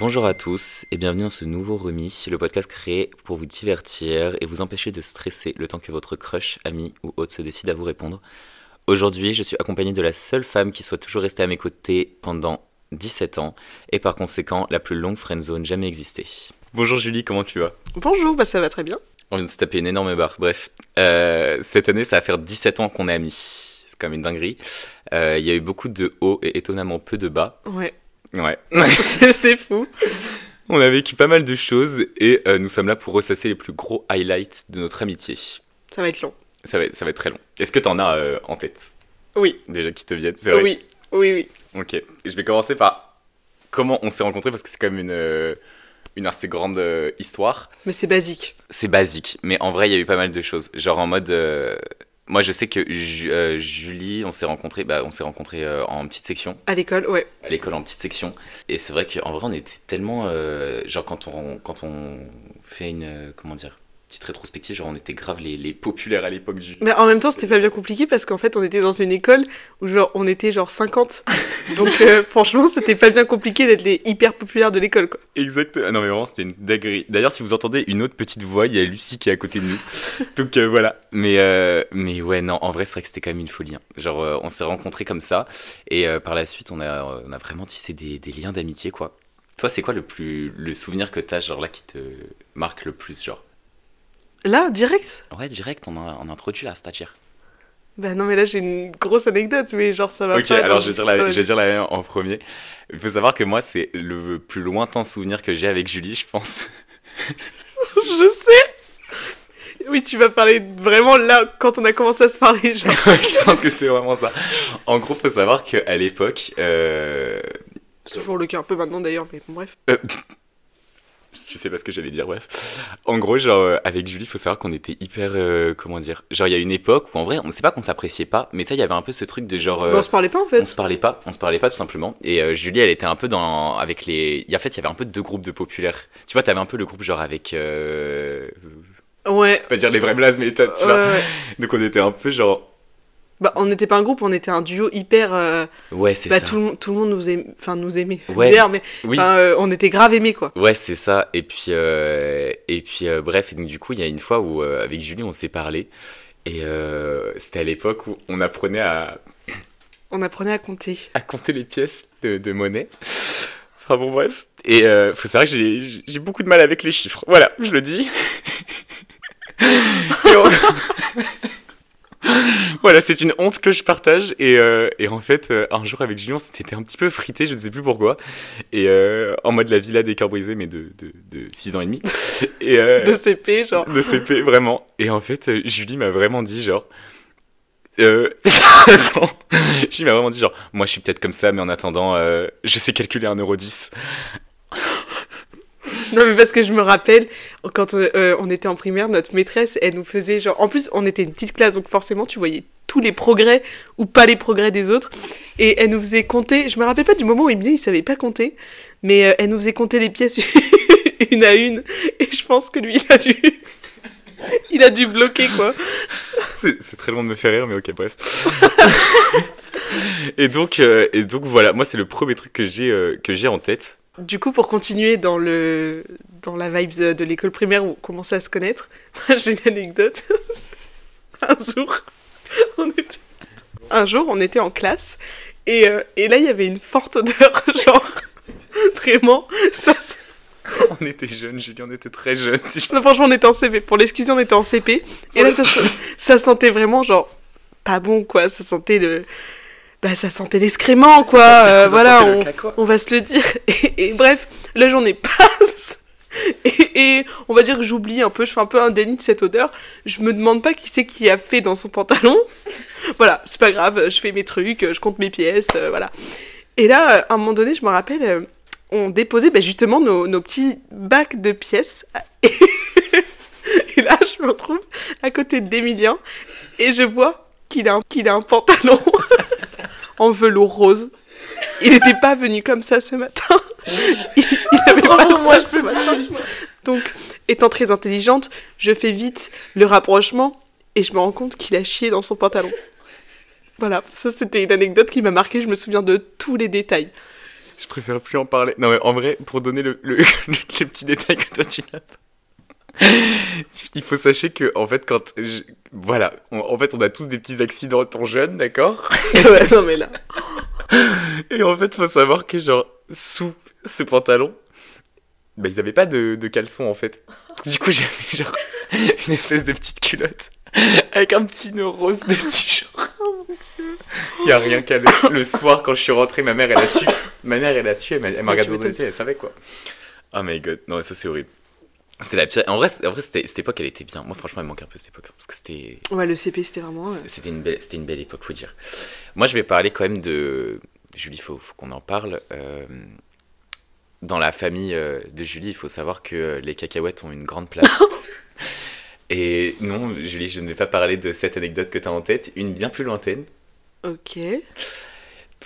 Bonjour à tous et bienvenue dans ce nouveau remis, le podcast créé pour vous divertir et vous empêcher de stresser le temps que votre crush, ami ou autre se décide à vous répondre. Aujourd'hui, je suis accompagné de la seule femme qui soit toujours restée à mes côtés pendant 17 ans et par conséquent la plus longue friendzone jamais existée. Bonjour Julie, comment tu vas? Bonjour, bah ça va très bien. On vient de se taper une énorme barre. Bref, euh, cette année, ça va faire 17 ans qu'on est amis. C'est quand même une dinguerie. Euh, Il y a eu beaucoup de hauts et étonnamment peu de bas. Ouais, Ouais. c'est fou. On a vécu pas mal de choses et euh, nous sommes là pour ressasser les plus gros highlights de notre amitié. Ça va être long. Ça va, être- ça va être très long. Est-ce que t'en as euh, en tête? Oui, déjà qui te viennent C'est vrai oui, oui, oui. Ok. Je vais commencer par comment on s'est rencontrés parce que c'est quand même une, euh, une assez grande histoire. Mais c'est basique. C'est basique, mais en vrai, il y a eu pas mal de choses. Genre en mode. Moi, je sais que Ju- euh, Julie, on s'est rencontrés, bah, on s'est rencontrés euh, en petite section, À l'école, ouais. à l'école en petite section. Et c'est vrai qu'en vrai, on était tellement. euh, genre, quand on, quand on fait une. comment dire Petite rétrospective, genre, on était grave les, les populaires à l'époque du. Mais en même temps, c'était pas bien compliqué parce qu'en fait, on était dans une école où genre on était genre 50. Donc euh, franchement, c'était pas bien compliqué d'être les hyper populaires de l'école quoi. Exact. Ah non, mais vraiment, c'était une dinguerie. D'ailleurs, si vous entendez une autre petite voix, il y a Lucie qui est à côté de nous. Donc euh, voilà. Mais, euh, mais ouais, non, en vrai, c'est vrai que c'était quand même une folie. hein. Genre, on s'est rencontrés comme ça. Et par la suite, on a, on a vraiment tissé des, des liens d'amitié, quoi. Toi, c'est quoi le plus le souvenir que t'as, genre là, qui te marque le plus, genre? Là, direct? Ouais, direct, on a, on a introduit la stagiaire. Bah non, mais là j'ai une grosse anecdote, mais genre ça va Ok, pas. alors dans je vais, dire la, je vais dire la même en premier. Il faut savoir que moi, c'est le plus lointain souvenir que j'ai avec Julie, je pense. Je sais Oui, tu vas parler vraiment là, quand on a commencé à se parler, genre. Je pense que c'est vraiment ça. En gros, faut savoir qu'à l'époque, euh... C'est toujours le cas un peu maintenant d'ailleurs, mais bon, bref. euh, tu sais pas ce que j'allais dire, bref. En gros, genre, euh, avec Julie, faut savoir qu'on était hyper, euh, comment dire, genre, il y a une époque où en vrai, on sait pas qu'on s'appréciait pas, mais ça, il y avait un peu ce truc de genre, euh, on se parlait pas en on fait. se parlait pas, on se parlait pas tout simplement. Et euh, Julie, elle était un peu dans, avec les, en fait, il y avait un peu deux groupes de populaires. Tu vois, t'avais un peu le groupe genre avec. Ouais. pas dire les vrais blazes, mais tu Ouais, vois. ouais. Donc on était un peu genre, Bah, on n'était pas un groupe, on était un duo hyper. euh, ouais, c'est bah, ça. tout, le, monde- tout le monde nous, aimait, enfin, nous aimait. Ouais. D'ailleurs, mais Oui. euh, on était grave aimés, quoi. Ouais, c'est ça. Et puis, euh, et puis bref, et donc du coup, il y a une fois où, avec Julie, on s'est parlé. Et c'était à l'époque où on apprenait à, On apprenait à compter. à compter les pièces de, de monnaie. Enfin bon, bref. Et euh, faut savoir que j'ai j'ai beaucoup de mal avec les chiffres. Voilà, je le dis. Et on- voilà, c'est une honte que je partage. Et, euh, et en fait, euh, un jour avec Julien, on s'était un petit peu frité, je ne sais plus pourquoi. Et euh, en mode la villa des cœurs brisés, mais de, de, de 6 ans et demi. Et, De CP, genre. de CP, vraiment. Et en fait, Julie m'a vraiment dit, genre. Euh... Julie m'a vraiment dit, genre, moi je suis peut-être comme ça, mais en attendant, je sais calculer 1,10€. Non, mais parce que je me rappelle, quand on, euh, on était en primaire, notre maîtresse, elle nous faisait genre. En plus, on était une petite classe, donc forcément, tu voyais tous les progrès ou pas les progrès des autres. Et elle nous faisait compter. Je me rappelle pas du moment où Emilie, il savait pas compter, mais euh, elle nous faisait compter les pièces une à une. Et je pense que lui, il a dû. Il a dû bloquer, quoi. C'est très long de me faire rire, mais ok, bref. et, donc, euh, et donc, voilà, moi c'est le premier truc que j'ai que j'ai en tête. Du coup, pour continuer dans, le, dans la vibes de l'école primaire où on commençait à se connaître, j'ai une anecdote. un jour, on était, un jour, on était en classe et, euh, et là, il y avait une forte odeur, genre, vraiment, ça, On était jeunes, Julie, on était très jeunes. non, franchement, on était en CP. Pour l'exclusion, on était en CP. Et là, ça, ça sentait vraiment, genre, pas bon, quoi. Ça sentait le... Bah, ça sentait l'excrément, quoi. Ça- Euh, ça voilà, on, caca. on va se le dire. Et, et bref, la journée passe. Et, et on va dire que j'oublie un peu, je fais un peu un déni de cette odeur. Je me demande pas qui c'est qui a fait dans son pantalon. voilà, c'est pas grave, je fais mes trucs, je compte mes pièces, euh, voilà. Et là, à un moment donné, je me rappelle, euh, on déposait bah, justement nos, nos petits bacs de pièces. Et, et là, je me retrouve à côté d'Emilien et je vois qu'il a, qu'il a un pantalon en velours rose. Il n'était pas venu comme ça ce matin. Il, il avait pas moi, ça je peux matin. Donc, étant très intelligente, je fais vite le rapprochement et je me rends compte qu'il a chié dans son pantalon. Voilà, ça c'était une anecdote qui m'a marqué, je me souviens de tous les détails. je préfère plus en parler. Non, mais en vrai, pour donner le, le, le petit détail que toi tu n'as pas. Il faut sachez que, en fait, quand. je- Voilà, on- en fait, on a tous des petits accidents étant jeunes, d'accord? Ouais, non, mais là. Et en fait, faut savoir que, genre, sous ce pantalon, bah, ils avaient pas de, de caleçon, en fait. Du coup, j'avais, genre, une espèce de petite culotte avec un petit nœud rose dessus, genre. Il y a rien qu'à le, le soir, quand je suis rentré, ma mère, elle a su. Ma mère, elle a su, elle m'a, regardé aussi, elle savait, quoi? Oh my god, non, ça, c'est horrible. C'était la pire. En vrai, en vrai c'était, cette époque, elle était bien. Moi, franchement, elle manque un peu cette époque. Parce que c'était. Ouais, le CP, c'était vraiment. ouais. C'était une, belle, c'était une belle époque, faut dire. Moi, je vais parler quand même de. Julie, faut, faut qu'on en parle. Euh, Dans la famille euh, de Julie, il faut savoir que les cacahuètes ont une grande place. Et non, Julie, je ne vais pas parler de cette anecdote que tu as en tête, une bien plus lointaine. Ok.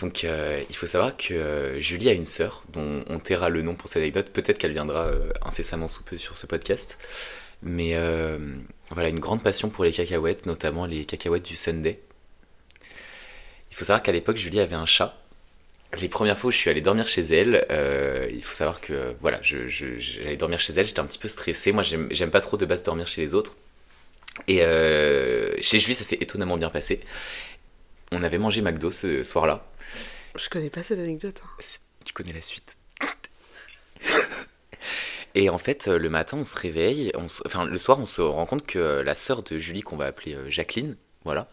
Donc, euh, il faut savoir que euh, Julie a une sœur, dont on taira le nom pour cette anecdote. Peut-être qu'elle viendra euh, incessamment sous peu sur ce podcast. Mais voilà, une grande passion pour les cacahuètes, notamment les cacahuètes du Sunday. Il faut savoir qu'à l'époque, Julie avait un chat. Les premières fois où je suis allé dormir chez elle, il faut savoir que voilà, j'allais dormir chez elle, j'étais un petit peu stressé. Moi, j'aime, pas trop de base dormir chez les autres. Et chez Julie, ça s'est étonnamment bien passé. On avait mangé McDo ce soir-là. Je connais pas cette anecdote. hein. Tu connais la suite. Et en fait, euh, le matin, on se réveille, on se- enfin le soir, on se rend compte que euh, la sœur de Julie, qu'on va appeler euh, Jacqueline, voilà,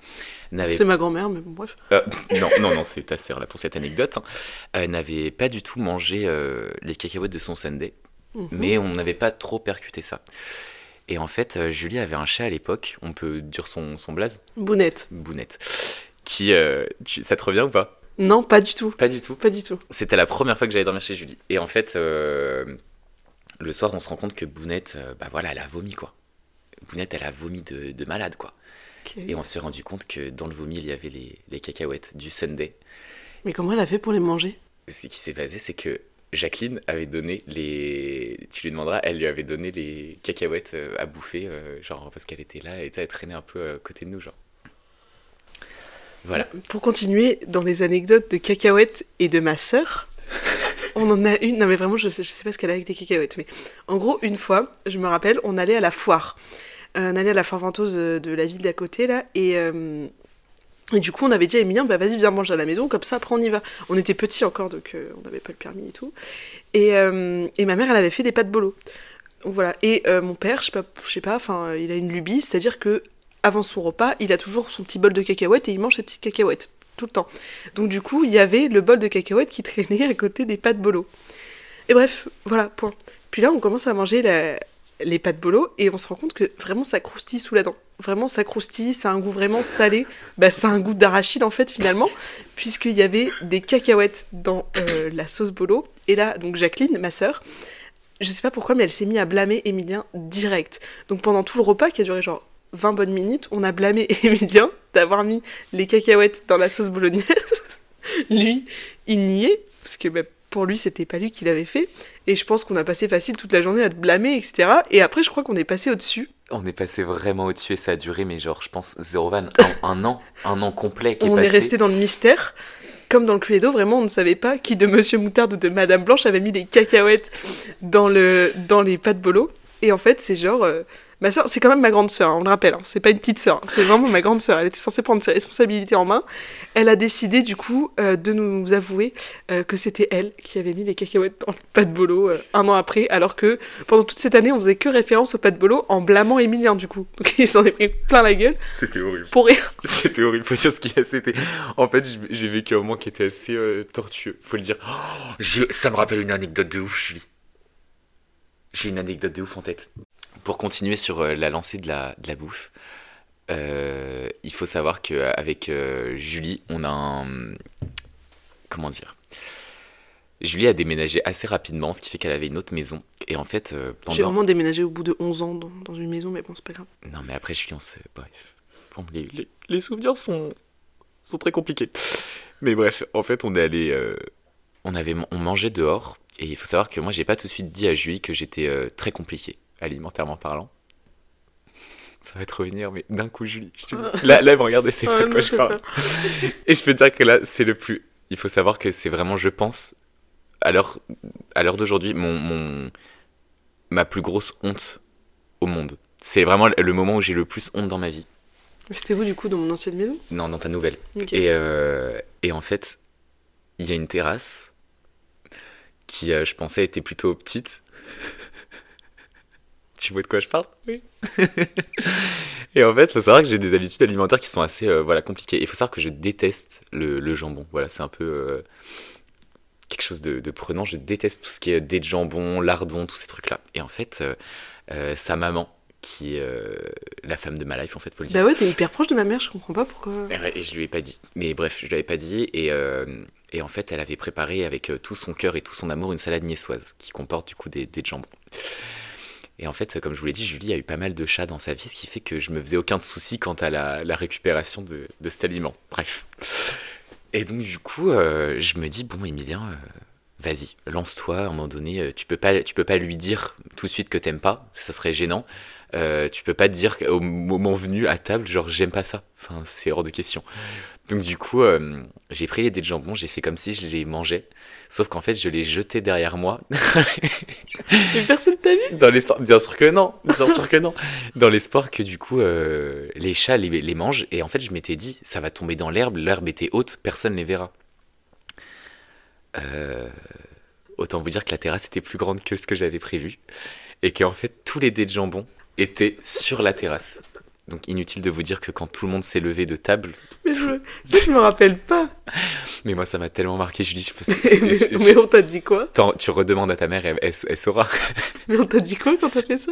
n'avait C'est ma grand-mère, mais bon, bref. euh, non, non, non, c'est ta sœur là pour cette anecdote, hein, euh, n'avait pas du tout mangé euh, les cacahuètes de son Sunday, Mhm. mais on n'avait pas trop percuté ça. Et en fait, Julie avait un chat à l'époque, on peut dire son, son blaze, Bounette. Bounette, qui, tu- ça te revient ou pas? Non, pas du tout. Pas du tout. Pas du tout. C'était la première fois que j'allais dormir chez Julie. Et en fait, euh, le soir, on se rend compte que Bounette, euh, bah voilà, elle a vomi, quoi. Bounette, elle a vomi de, de malade, quoi. Et on s'est rendu compte que dans le vomi, il y avait les, les cacahuètes du Sunday. Mais comment elle a fait pour les manger? Ce qui s'est passé, c'est que Jacqueline avait donné les. Tu lui demanderas, elle lui avait donné les cacahuètes euh, à bouffer, euh, genre parce qu'elle était là et elle traînait un peu à côté de nous, genre. Voilà. Pour continuer dans les anecdotes de cacahuètes et de ma sœur, on en a une. Non, mais vraiment, je sais, je sais pas ce qu'elle a avec des cacahuètes. Mais en gros, une fois, je me rappelle, on allait à la foire. Euh, on allait à la foire ventouse euh, de la ville d'à côté, là. Et, euh, et du coup, on avait dit à Emilien, bah vas-y, viens manger à la maison, comme ça, après on y va. On était petits encore, donc euh, on n'avait pas le permis et tout. Et, euh, et ma mère, elle avait fait des pâtes bolo. Voilà. Et euh, mon père, je sais pas, je sais pas, enfin, il a une lubie, c'est-à-dire que avant son repas, il a toujours son petit bol de cacahuètes et il mange ses petites cacahuètes tout le temps. Donc du coup, il y avait le bol de cacahuètes qui traînait à côté des pâtes bolo. Et bref, voilà, point. Puis là, on commence à manger les pâtes bolo et on se rend compte que vraiment ça croustille sous la dent. Vraiment, ça croustille, ça a un goût vraiment salé. Bah, ça un goût d'arachide en fait, finalement, puisqu'il y avait des cacahuètes dans euh, la sauce bolo. Et là, donc Jacqueline, ma sœur, je sais pas pourquoi, mais elle s'est mise à blâmer Emilien direct. Donc pendant tout le repas, qui a duré genre 20 bonnes minutes, on a blâmé Emilien d'avoir mis les cacahuètes dans la sauce bolognaise. lui, il niait, parce que bah, pour lui, c'était pas lui qui l'avait fait. Et je pense qu'on a passé facile toute la journée à te blâmer, etc. Et après, je crois qu'on est passé au-dessus. On est passé vraiment au-dessus et ça a duré, mais genre, je pense, zéro van, un, un an, un an complet qui est on passé. est resté dans le mystère. Comme dans le Cluedo, vraiment, on ne savait pas qui de Monsieur Moutarde ou de Madame Blanche avait mis des cacahuètes dans, le, dans les pâtes bolo. Et en fait, c'est genre. euh, ma soeur, c'est quand même ma grande sœur, hein, on le rappelle. hein, c'est pas une petite sœur, hein, c'est vraiment ma grande sœur. Elle était censée prendre ses responsabilités en main. Elle a décidé, du coup, euh, de nous avouer euh, que c'était elle qui avait mis les cacahuètes dans les pâtes bolo euh, un an après, alors que pendant toute cette année, on faisait que référence aux pâtes bolo en blâmant Emilien, du coup. Donc il s'en est pris plein la gueule C'était horrible. pour rien. C'était horrible, faut dire ce qu'il y a, c'était... En fait, j'ai vécu un moment qui était assez euh, tortueux, faut le dire. Oh, ça me rappelle une anecdote de ouf, Julie. J'ai une anecdote de ouf en tête. Pour continuer sur euh, la lancée de la, de la bouffe, euh, il faut savoir qu'avec Julie, on a un... Comment dire Julie a déménagé assez rapidement, ce qui fait qu'elle avait une autre maison. Et en fait, euh, pendant... J'ai vraiment déménagé au bout de 11 ans dans, dans une maison, mais bon, c'est pas grave. Non, mais après, Julien, c'est. Bref. Bon, les, les- les souvenirs sont, sont très compliqués. Mais bref, en fait, on est allé. euh, on, avait, on mangeait dehors. Et il faut savoir que moi, j'ai pas tout de suite dit à Julie que j'étais euh, très compliqué, alimentairement parlant. Ça va te revenir, mais d'un coup, Julie, je te dis. Là, là, elle me regarde et c'est pas de quoi je parle. Et je peux te dire que là, c'est le plus. Il faut savoir que c'est vraiment, je pense, à l'heure à l'heure d'aujourd'hui, mon, mon ma plus grosse honte au monde. C'est vraiment le moment où j'ai le plus honte dans ma vie. C'était où du coup dans mon ancienne maison? Non, dans ta nouvelle. Et, euh, et en fait, il y a une terrasse qui, euh, je pensais, était plutôt petite. Tu vois de quoi je parle? Oui. et en fait, il faut savoir que j'ai des habitudes alimentaires qui sont assez euh, voilà, compliquées. Il faut savoir que je déteste le, le jambon. Voilà, c'est un peu euh, quelque chose de, de prenant. Je déteste tout ce qui est dés de jambon, lardon, tous ces trucs-là. Et en fait, euh, euh, sa maman, qui est euh, la femme de ma life, en fait, faut le dire. Bah ouais, t'es hyper proche de ma mère, je comprends pas pourquoi. Et je lui ai pas dit. Mais bref, je lui avais pas dit. Et, euh, et en fait, elle avait préparé avec tout son cœur et tout son amour une salade niçoise qui comporte du coup des, des jambons. Et en fait, comme je vous l'ai dit, Julie a eu pas mal de chats dans sa vie, ce qui fait que je me faisais aucun souci quant à la, récupération de, cet aliment. Bref. Et donc, du coup, euh, je me dis, bon, Emilien, euh, vas-y, lance-toi. À un moment donné, euh, tu peux pas, tu peux pas lui dire tout de suite que t'aimes pas, ça serait gênant. Tu peux pas te dire au moment venu à table, genre j'aime pas ça. Enfin, c'est hors de question. Donc du coup, j'ai pris les dés de jambon, j'ai fait comme si je les mangeais, sauf qu'en fait, je les jetais derrière moi. Mais personne t'a vu Dans l'espoir, bien sûr que non, bien sûr que non. Dans l'espoir que du coup, euh, les chats les, les mangent. Et en fait, je m'étais dit, ça va tomber dans l'herbe, l'herbe était haute, personne les verra. Euh, autant vous dire que la terrasse était plus grande que ce que j'avais prévu. Et qu'en fait, tous les dés de jambon étaient sur la terrasse. Donc inutile de vous dire que quand tout le monde s'est levé de table, Mais je, me- ça, je me rappelle pas. mais moi ça m'a tellement marqué, je, mais, je- mais on t'a dit quoi? Tu redemandes à ta mère, elle, elle- elle saura. Mais on t'a dit quoi quand t'as fait ça?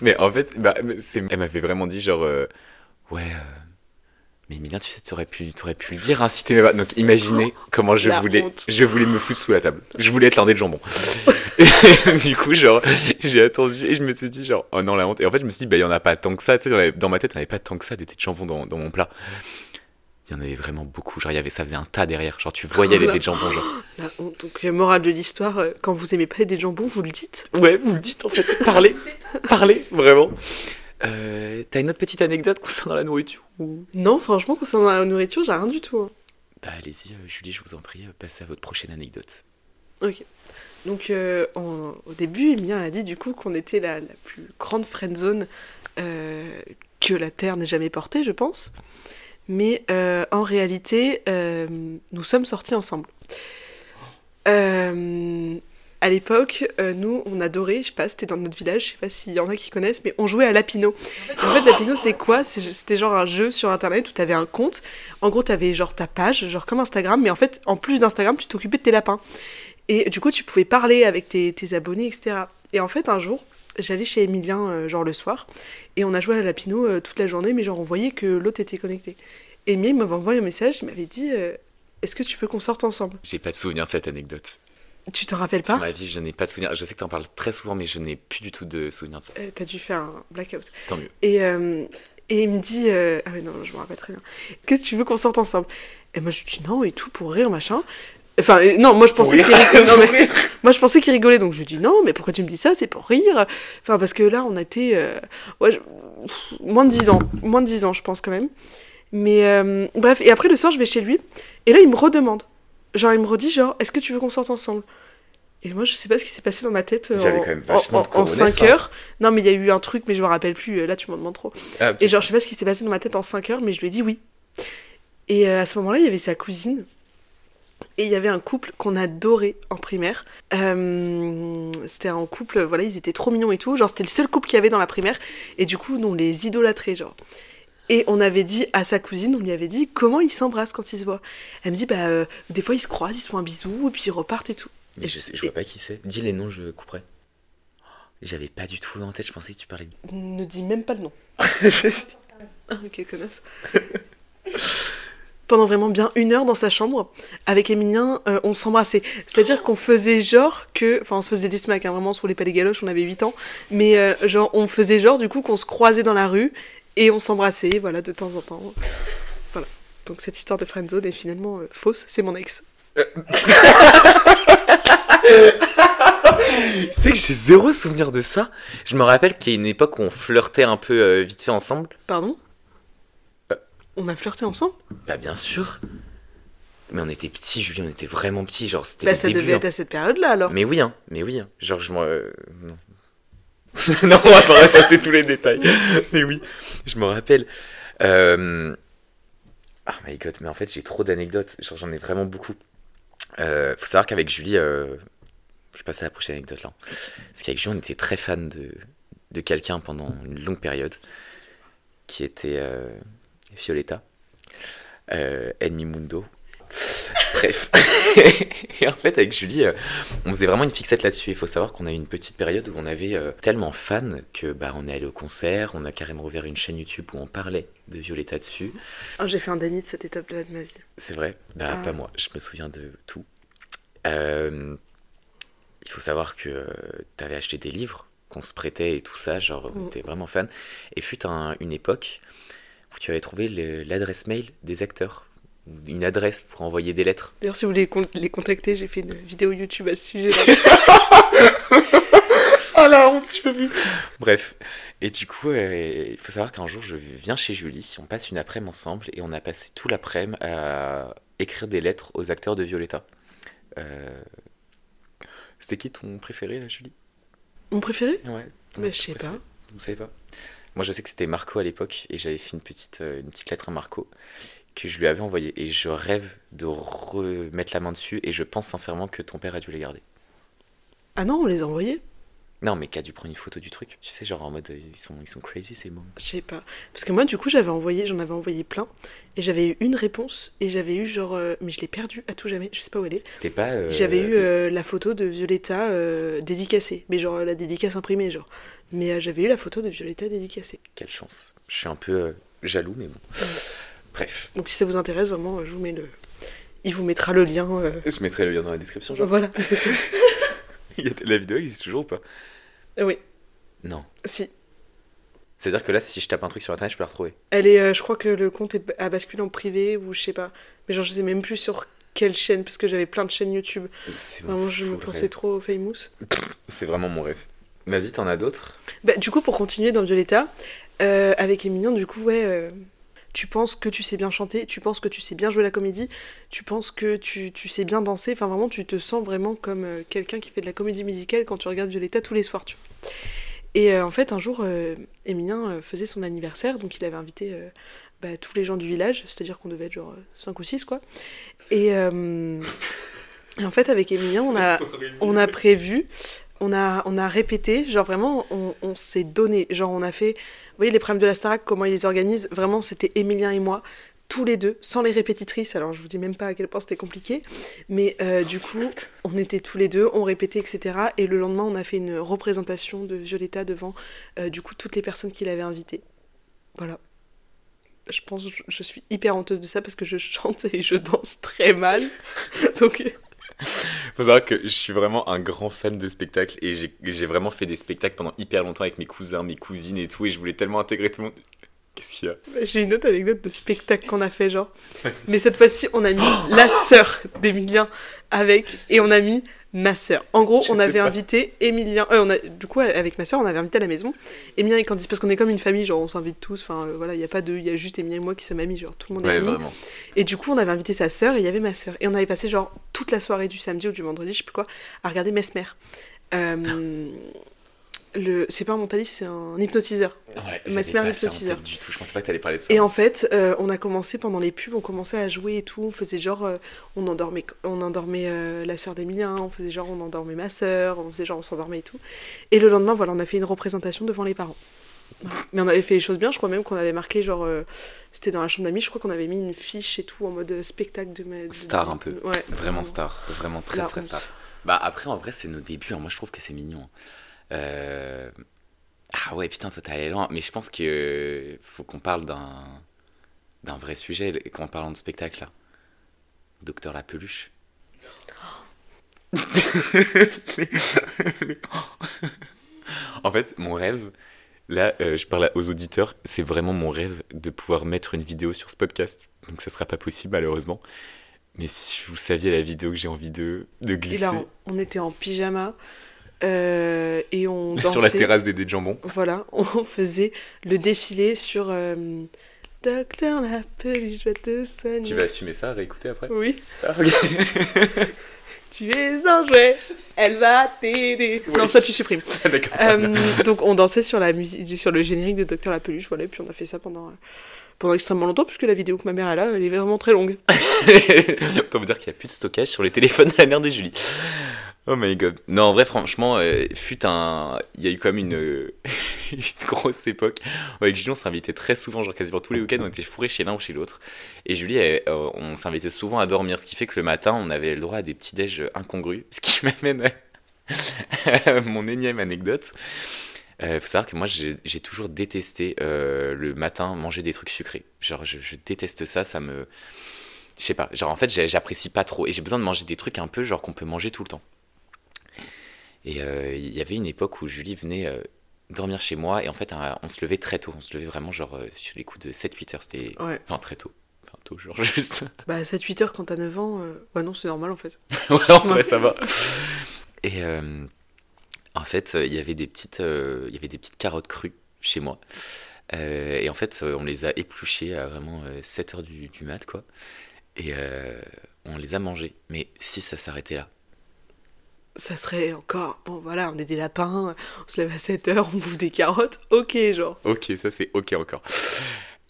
Mais en fait, bah, elle m'avait vraiment dit genre, euh, ouais, euh, mais Emilien, tu sais, t'aurais pu, t'aurais pu le dire hein, si t'aimais pas. Donc imaginez comment je La voulais, honte. je voulais me foutre sous la table. Je voulais être l'un des jambons. Et du coup, genre, j'ai attendu et je me suis dit genre, oh non la honte. Et en fait, je me suis dit, bah il y en a pas tant que ça. Tu sais, dans, la- dans ma tête, il n'y avait pas tant que ça des têtes de jambon dans, dans mon plat. Il y en avait vraiment beaucoup. Genre, il y avait, ça faisait un tas derrière. Genre, tu voyais les dés de jambon. Genre. Donc, euh, morale de l'histoire, euh, quand vous aimez pas des jambons, vous le dites. Ouais, vous le dites en fait. Parlez, parlez, vraiment. Euh, T'as une autre petite anecdote concernant la nourriture ou... Non, franchement, concernant la nourriture, j'ai rien du tout. hein. Bah allez-y, Julie, je vous en prie, passez à votre prochaine anecdote. Ok. Donc, euh, en- au début, Emilien a dit du coup qu'on était la, la plus grande friendzone euh, que la Terre n'ait jamais portée, je pense. Mais euh, en réalité, euh, nous sommes sortis ensemble. Euh, à l'époque, nous, on adorait, je sais pas, c'était dans notre village, je sais pas s'il y en a qui connaissent, mais on jouait à Lapino. En fait, Lapino, c'est quoi? C'était genre un jeu sur internet où t'avais un compte. En gros, t'avais genre ta page, genre comme Instagram, mais en fait, en plus d'Instagram, tu t'occupais de tes lapins. Et du coup, tu pouvais parler avec tes, tes abonnés, etc. Et en fait, un jour, j'allais chez Emilien, euh, genre le soir, et on a joué à Lapino euh, toute la journée, mais genre on voyait que l'autre était connecté. Et m'avait envoyé un message, il m'avait dit euh, Est-ce que tu veux qu'on sorte ensemble? J'ai pas de souvenir de cette anecdote. Tu te rappelles Sur pas ma vie, je n'ai pas de souvenir. Je sais que t'en parles très souvent, mais je n'ai plus du tout de souvenir de ça. Euh, T'as dû faire un blackout. Tant mieux. Et, euh, et il me dit euh, Ah ouais, non, je me rappelle très bien. Est-ce que tu veux qu'on sorte ensemble? Et moi, je lui dis non et tout pour rire, machin. Enfin, euh, non, moi je pensais qu'il rigolait. Non, mais- moi je pensais qu'il rigolait, donc je lui dis non, mais pourquoi tu me dis ça? C'est pour rire. Enfin, parce que là, on euh, ouais, je- pff, moins de 10 ans. Moins de 10 ans, je pense quand même. Mais euh, bref, et après le soir, je vais chez lui. Et là, il me redemande. Genre, il me redit genre, est-ce que tu veux qu'on sorte ensemble? Et moi, je sais pas ce qui s'est passé dans ma tête euh, en, quand même vachement de en, en coronets, 5 ça. heures. Non, mais il y a eu un truc, mais je me rappelle plus. Là, tu m'en demandes trop. Ah. Et genre, je sais pas ce qui s'est passé dans ma tête en 5 heures, mais je lui ai dit oui. Et euh, à ce moment-là, il y avait sa cousine. Et il y avait un couple qu'on adorait en primaire. Euh, c'était un couple, voilà, ils étaient trop mignons et tout. Genre, c'était le seul couple qu'il y avait dans la primaire. Et du coup, nous, on les idolâtrait, genre. Et on avait dit à sa cousine, on lui avait dit comment ils s'embrassent quand ils se voient? Elle me dit, bah, euh, des fois ils se croisent, ils se font un bisou, et puis ils repartent et tout. Mais je, sais, je vois pas qui c'est. Dis les noms, je couperai. J'avais pas du tout en tête, je pensais que tu parlais de... Ne dis même pas le nom. Ah, ok, connasse. Pendant vraiment bien une heure dans sa chambre, avec Emilien, euh, on s'embrassait. C'est-à-dire qu'on faisait genre que. Enfin, on se faisait des smacks, hein, vraiment, sur les palais galoches, on avait 8 ans. Mais euh, genre, on faisait genre, du coup, qu'on se croisait dans la rue et on s'embrassait, voilà, de temps en temps. Voilà. Donc, cette histoire de friendzone est finalement euh, fausse, c'est mon ex. Tu sais que j'ai zéro souvenir de ça. Je me rappelle qu'il y a une époque où on flirtait un peu vite fait ensemble. Pardon? On a flirté ensemble Bah bien sûr. Mais on était petits, Julie, on était vraiment petits. Genre, c'était Bah, le ça début, devait hein. être à cette période-là alors. Mais oui, hein, mais oui. hein. Genre, je m'en. euh, non. non, on va pas ressasser tous les détails. Mais oui, je me rappelle. Euh... Oh my god, mais en fait, j'ai trop d'anecdotes. Genre, j'en ai vraiment beaucoup. Euh, faut savoir qu'avec Julie, euh, je passe à la prochaine anecdote là. Parce qu'avec Julie, on était très fan de, de quelqu'un pendant une longue période, qui était euh, Violetta, euh, Enmi Mundo. Bref. et en fait, avec Julie, euh, on faisait vraiment une fixette là-dessus. Il faut savoir qu'on a eu une petite période où on avait euh, tellement fan que bah, on est allé au concert, on a carrément ouvert une chaîne YouTube où on parlait de Violetta dessus. Ah, J'ai fait un déni de cette étape-là de ma vie. C'est vrai? Bah, Ah. pas moi, je me souviens de tout. Euh, il faut savoir que tu avais acheté des livres qu'on se prêtait et tout ça, genre on Mm. était vraiment fan. Et fut un- une époque où tu avais trouvé l'adresse mail des acteurs, une adresse pour envoyer des lettres. D'ailleurs, si vous voulez les contacter, j'ai fait une vidéo YouTube à ce sujet-là. Oh la honte, je peux plus. Bref, et du coup, euh, il faut savoir qu'un jour, je viens chez Julie, on passe une après-midi ensemble, et on a passé tout l'après-midi à écrire des lettres aux acteurs de Violetta. Euh, C'était qui ton préféré, Julie? Mon préféré? Ouais. ton Bah, je sais préféré pas. Vous savez pas? Moi, je sais que c'était Marco à l'époque, et j'avais fait une petite, euh, une petite lettre à Marco que je lui avais envoyée, et je rêve de remettre la main dessus, et je pense sincèrement que ton père a dû les garder. Ah non, on les a envoyés Non, mais qu'a dû prendre une photo du truc. Tu sais, genre en mode, euh, ils sont, ils sont crazy ces mômes. Je sais pas. Parce que moi, du coup, j'avais envoyé, j'en avais envoyé plein. Et j'avais eu une réponse. Et j'avais eu genre. euh, mais je l'ai perdue à tout jamais. Je sais pas où elle est. C'était pas. euh, J'avais eu euh, la photo de Violetta dédicacée. Mais genre la dédicace imprimée, genre. Mais j'avais eu la photo de Violetta dédicacée. Quelle chance. Je suis un peu jaloux, mais bon. Bref. Donc si ça vous intéresse, vraiment, je vous mets le. Il vous mettra le lien. Je mettrai le lien dans la description. Genre. Voilà, y a- La vidéo existe toujours ou pas? Euh, oui, Non. si. C'est-à-dire que là, si je tape un truc sur internet, je peux la retrouver. Elle est, euh, je crois que le compte est à basculer en privé ou je sais pas. Mais genre, je sais même plus sur quelle chaîne, parce que j'avais plein de chaînes YouTube. Vraiment, je me pensais rêve. trop famous. C'est vraiment mon rêve. Vas-y, t'en as d'autres? Bah, du coup, pour continuer dans Violetta, euh, avec Emilien, du coup, ouais, euh, tu penses que tu sais bien chanter, tu penses que tu sais bien jouer la comédie, tu penses que tu, tu sais bien danser, enfin vraiment, tu te sens vraiment comme euh, quelqu'un qui fait de la comédie musicale quand tu regardes Violetta tous les soirs, tu vois. Et euh, en fait, un jour, Emilien euh, faisait son anniversaire, donc il avait invité bah, tous les gens du village, c'est-à-dire qu'on devait être genre 5 ou 6, quoi. Et, et en fait, avec Emilien, on a, on a prévu, on a, répété, genre vraiment, on, s'est donné. Genre, on a fait, vous voyez, les problèmes de la Starac, comment ils les organisent, vraiment, c'était Emilien et moi, tous les deux, sans les répétitrices. Alors, je vous dis même pas à quel point c'était compliqué, mais euh, du coup, on était tous les deux, on répétait, etc. Et le lendemain, on a fait une représentation de Violetta devant, euh, du coup, toutes les personnes qu'il avait invitées. Voilà. Je pense, je suis hyper honteuse de ça parce que je chante et je danse très mal. Donc, Faut savoir que je suis vraiment un grand fan de spectacles et j'ai- vraiment fait des spectacles pendant hyper longtemps avec mes cousins, mes cousines et tout et je voulais tellement intégrer tout le monde. Qu'est-ce qu'il y a? J'ai une autre anecdote de spectacle qu'on a fait, genre. Mais cette fois-ci, on a mis la sœur d'Emilien avec, et on a mis ma sœur. En gros, Je on avait pas. invité Emilien. euh, on a, du coup, avec ma sœur, on avait invité à la maison Emilien et Candice, parce qu'on est comme une famille, genre on s'invite tous. Enfin, euh, voilà, il y a pas de, il y a juste Emilien et moi qui sommes amis, genre tout le monde est amis. Et du coup, on avait invité sa sœur et il y avait ma sœur. Et on avait passé genre toute la soirée du samedi ou du vendredi, je sais plus quoi, à regarder Mesmer. Euh, le, c'est pas un mentaliste, c'est un hypnotiseur. Ouais, Mesmer hypnotiseur. du tout. Je pensais pas que t'allais parler de ça. Et en fait, euh, on a commencé pendant les pubs, on commençait à jouer et tout. On faisait genre, euh, on endormait, on endormait euh, la sœur d'Emilien, on faisait genre, on endormait ma sœur, on faisait genre, on s'endormait et tout. Et le lendemain, voilà, on a fait une représentation devant les parents. Mais on avait fait les choses bien, je crois même qu'on avait marqué, genre, euh, c'était dans la chambre d'amis, je crois qu'on avait mis une fiche et tout en mode spectacle de. ma- Star un peu. Ouais. Vraiment star. Vraiment très très star. Bah après, en vrai, c'est nos débuts. hein. Moi, je trouve que c'est mignon. Euh, Ah ouais, putain, toi, t'es allé loin. Mais je pense que euh, faut qu'on parle d'un d'un vrai sujet quand on parle de spectacle là. Docteur la peluche. en fait, mon rêve, là, euh, je parle aux auditeurs, c'est vraiment mon rêve de pouvoir mettre une vidéo sur ce podcast. Donc ça sera pas possible malheureusement. Mais si vous saviez la vidéo que j'ai envie de, de Et glisser là, on, on était en pyjama euh, et on dansait. sur la terrasse des dés de jambon. Voilà, on faisait le défilé sur. euh, Docteur la peluche, vais te soigner. Tu vas assumer ça, réécouter après? Oui. Ah. Tu es un jouet, elle va t'aider. Oui. Non, ça tu supprimes. D'accord. Euh, donc on dansait sur la musique, sur le générique de Docteur la peluche, voilà, et puis on a fait ça pendant, euh, pendant extrêmement longtemps, puisque la vidéo que ma mère a là, elle est vraiment très longue. Autant vous dire qu'il n'y a plus de stockage sur les téléphones de la mère de Julie. Oh my god. Non, en vrai, franchement, euh, fut un. Il y a eu quand même une, euh, grosse époque. Avec Julie, on s'invitait très souvent, genre quasiment tous les week-ends, on était fourrés chez l'un ou chez l'autre. Et Julie, euh, on s'invitait souvent à dormir, ce qui fait que le matin, on avait le droit à des petits déj incongrus. Ce qui m'amène à- mon énième anecdote. Il faut savoir que moi, j'ai toujours détesté euh, le matin manger des trucs sucrés. Genre, je, je déteste ça, ça me. Je sais pas, genre en fait, j'apprécie pas trop. Et j'ai besoin de manger des trucs un peu genre qu'on peut manger tout le temps. Et euh, il y avait une époque où Julie venait euh, dormir chez moi et en fait, on se levait très tôt. On se levait vraiment genre euh, sur les coups de 7-8 heures. C'était. Ouais. Enfin, très tôt. Enfin, tôt, genre juste. Bah 7-8 heures quand t'as 9 ans, euh, ouais non c'est normal en fait. ouais, en vrai, ça va. Et euh, en fait, il y avait des petites, euh, il y avait des petites carottes crues chez moi. Et en fait, on les a épluchées à vraiment 7 heures du, du mat, quoi. Et on les a mangées. Mais si ça s'arrêtait là. Ça serait encore, bon voilà, on est des lapins, on se lève à 7 heures, on bouffe des carottes, ok genre. Ok, ça c'est ok encore.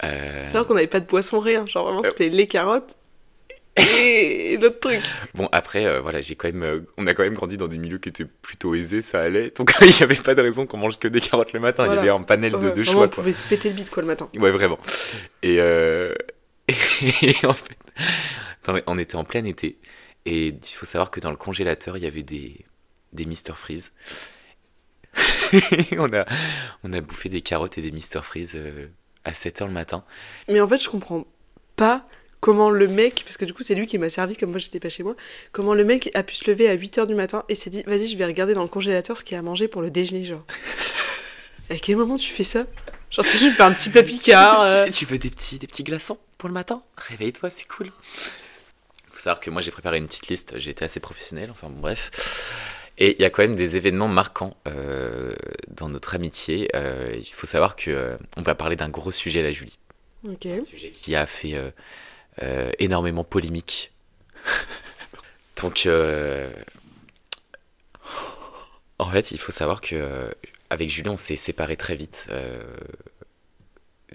Euh, C'est vrai qu'on avait pas de boisson, rien, genre vraiment c'était les carottes et l'autre truc. bon, après, euh, voilà, j'ai quand même, euh, on a quand même grandi dans des milieux qui étaient plutôt aisés, ça allait. Donc il n'y avait pas de raison qu'on mange que des carottes le matin. Voilà. Il y avait un panel de, Ouais, de choix, on quoi. pouvait se péter le bide quoi le matin. Ouais, vraiment. Et, euh, et en fait, dans- on était en plein été. Et il faut savoir que dans le congélateur, il y avait des, des Mister Freeze. on, a, on a bouffé des carottes et des Mister Freeze euh, à 7h le matin. Mais en fait, je comprends pas comment le mec, parce que du coup, c'est lui qui m'a servi, comme moi j'étais pas chez moi, comment le mec a pu se lever à 8h du matin et s'est dit, vas-y, je vais regarder dans le congélateur ce qu'il y a à manger pour le déjeuner, genre. À quel moment tu fais ça? Genre, tu fais un petit plat picard. tu, euh, veux, tu veux des petits, des petits glaçons pour le matin? Réveille-toi, c'est cool. Faut savoir que moi j'ai préparé une petite liste, j'ai été assez professionnel, enfin bon bref. Et il y a quand même des événements marquants euh, dans notre amitié. Euh, il faut savoir que euh, on va parler d'un gros sujet là, Julie. Ok. Un sujet qui a fait énormément polémique. Donc, en fait, il faut savoir que avec Julien, on s'est séparés très vite.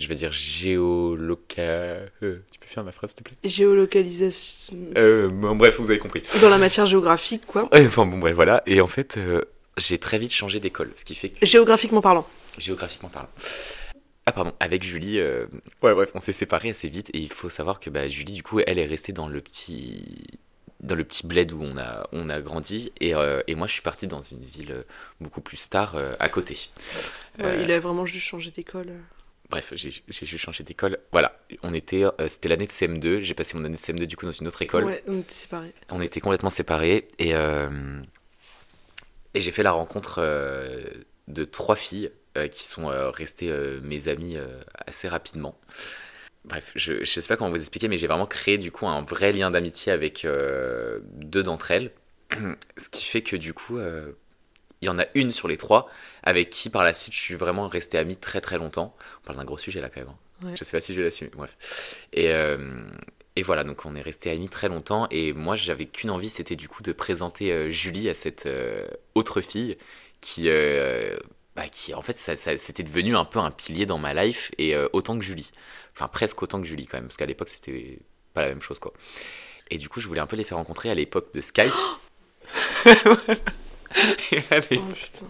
Je veux dire géoloca. euh, tu peux faire ma phrase, s'il te plaît? Géolocalisation. euh, bon, Bref, vous avez compris. Dans la matière géographique, quoi. Ouais, Enfin bon, bref, voilà. Et en fait, euh, j'ai très vite changé d'école, ce qui fait que Géographiquement parlant. géographiquement parlant. Ah pardon, avec Julie, euh, ouais bref, on s'est séparés assez vite et il faut savoir que bah, Julie du coup elle est restée dans le petit dans le petit bled où on a on a grandi et, euh, et moi je suis parti dans une ville beaucoup plus star euh, à côté. Ouais, Euh, Il a vraiment juste changé d'école. Bref, j'ai juste changé d'école. Voilà, on était euh, c'était l'année de CM2, j'ai passé mon année de CM2 du coup dans une autre école. Ouais, on était séparés. On était complètement séparés et, euh, et j'ai fait la rencontre euh, de trois filles qui sont restées mes amies assez rapidement. Bref, je ne sais pas comment vous expliquer, mais j'ai vraiment créé du coup un vrai lien d'amitié avec deux d'entre elles. Ce qui fait que du coup, il y en a une sur les trois avec qui par la suite je suis vraiment resté ami très très longtemps. On parle d'un gros sujet là quand même. hein. Ouais. Je sais pas si je vais l'assumer, bref. Et, euh, et voilà, donc on est resté amis très longtemps. Et moi, j'avais qu'une envie, c'était du coup de présenter euh, Julie à cette euh, autre fille qui, bah, qui en fait, ça, ça- c'était devenu un peu un pilier dans ma life, et autant que Julie. Enfin, presque autant que Julie quand même, parce qu'à l'époque, c'était pas la même chose quoi. Et du coup, je voulais un peu les faire rencontrer à l'époque de Skype. et à l'é- Oh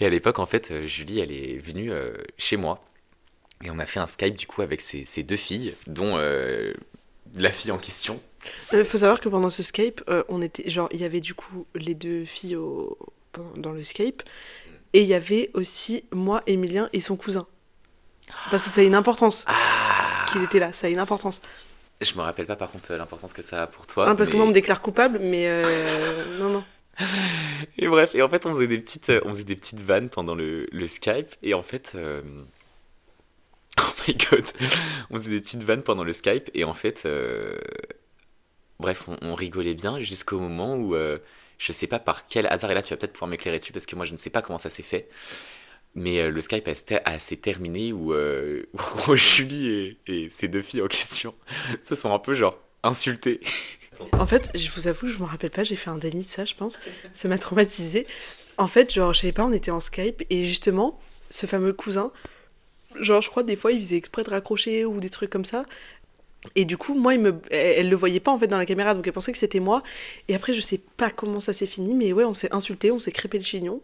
et à l'époque, en fait, euh, Julie, elle est venue euh, chez moi. Et on a fait un Skype, du coup, avec ces deux filles, dont euh, la fille en question. Il faut savoir que pendant ce Skype, euh, on était genre il y avait du coup les deux filles au, dans le Skype et il y avait aussi moi, Emilien et son cousin. Parce que ça a une importance Ah qu'il était là, ça a une importance. Je me rappelle pas, par contre, l'importance que ça a pour toi. Ah, parce que moi on me déclare coupable, mais euh, non non. Et bref, et en fait, on faisait des petites, euh, on faisait des petites vannes pendant le, Skype. Et en fait, euh, oh my god, on faisait des petites vannes pendant le Skype. Et en fait, euh, bref, on, rigolait bien jusqu'au moment où, euh, je sais pas par quel hasard, et là tu vas peut-être pouvoir m'éclairer dessus parce que moi je ne sais pas comment ça s'est fait. mais le Skype a- s'est terminé où, Julie et, et ces deux filles en question se sont un peu genre insultées. En fait, je vous avoue, je me rappelle pas, j'ai fait un déni de ça, je pense. Ça m'a traumatisé. En fait, genre, je savais pas, on était en Skype et justement, ce fameux cousin, genre, je crois des fois, il faisait exprès de raccrocher ou des trucs comme ça. Et du coup, moi, il me... elle, le voyait pas en fait dans la caméra, donc elle pensait que c'était moi. Et après, je sais pas comment ça s'est fini, mais ouais, on s'est insulté, on s'est crépé le chignon.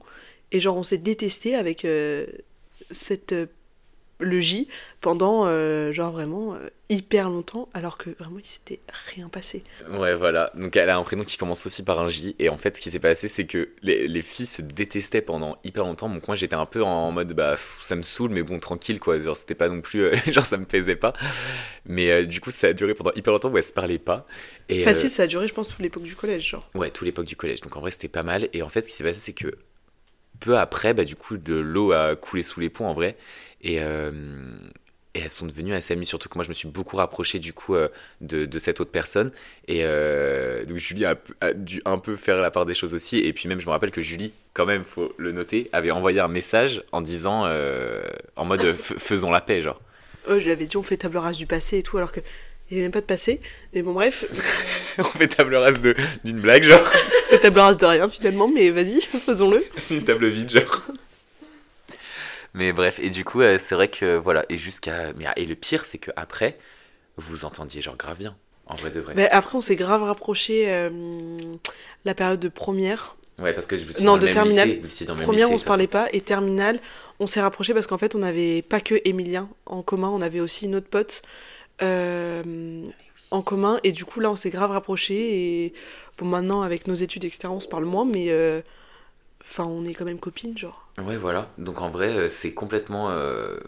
Et genre, on s'est détesté avec euh, cette. Le J pendant, euh, genre, vraiment euh, hyper longtemps, alors que vraiment, il s'était rien passé. Ouais, voilà. Donc elle a un prénom qui commence aussi par un J. Et en fait, ce qui s'est passé, c'est que les, les filles se détestaient pendant hyper longtemps. Donc moi, j'étais un peu en mode, bah, pff, ça me saoule, mais bon, tranquille, quoi. Genre, c'était pas non plus. euh, genre, ça me plaisait pas. Mais du coup, ça a duré pendant hyper longtemps où elles se parlaient pas. Et, Facile, ça a duré, je pense, toute l'époque du collège, genre. Ouais, toute l'époque du collège. Donc en vrai, c'était pas mal. Et en fait, ce qui s'est passé, c'est que peu après, bah, du coup, de l'eau a coulé sous les ponts en vrai. Et, euh, et elles sont devenues assez amies. Surtout que moi, je me suis beaucoup rapproché du coup euh, de, de cette autre personne. Et euh, donc Julie a, a dû un peu faire la part des choses aussi. Et puis même, je me rappelle que Julie, quand même, faut le noter, avait envoyé un message en disant, euh, en mode faisons la paix, genre. Euh, je lui avais dit, on fait table rase du passé et tout, alors que. Il n'y avait même pas de passé. Mais bon, bref, On fait table rase d'une blague, genre. on fait table rase de rien finalement, mais vas-y, faisons-le. une table vide genre mais bref et du coup euh, c'est vrai que voilà et jusqu'à ah, et le pire c'est que après vous entendiez genre grave bien en vrai de vrai Mais après, on s'est grave rapproché euh, la période de première. ouais parce que je vous suis Non, de terminale. lycée, vous Première, lycée, on se parlait pas, et terminale, on s'est rapproché parce qu'en fait, on n'avait pas que Emilien en commun, on avait aussi notre pote euh, en commun, et du coup, là, on s'est grave rapproché. Et bon, maintenant, avec nos études, etc., on se parle moins, mais euh, enfin, on est quand même copines, genre. ouais voilà donc en vrai euh, c'est complètement euh,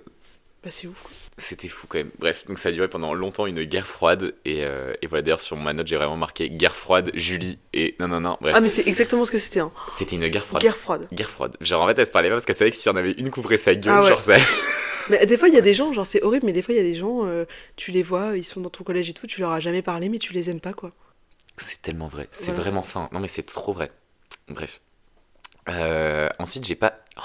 Bah, c'est ouf. quoi. c'était fou quand même bref donc ça a duré pendant longtemps une guerre froide et, euh, et voilà d'ailleurs sur ma note j'ai vraiment marqué guerre froide Julie et non non non bref Ah, mais c'est exactement ce que c'était, hein. c'était une guerre froide Guerre froide. Guerre froide. Genre en fait elle se parlait pas parce qu'elle savait que si on avait une couvrait sa gueule, Ah ouais. genre ça. Mais des fois, il y a des gens, genre, c'est horrible, mais des fois, il y a des gens, euh, tu les vois, ils sont dans ton collège et tout, tu leur as jamais parlé, mais tu les aimes pas, quoi. C'est tellement vrai. C'est Voilà. vraiment ça. hein. Non, mais c'est trop vrai. Bref. Euh, ensuite, j'ai pas. Oh.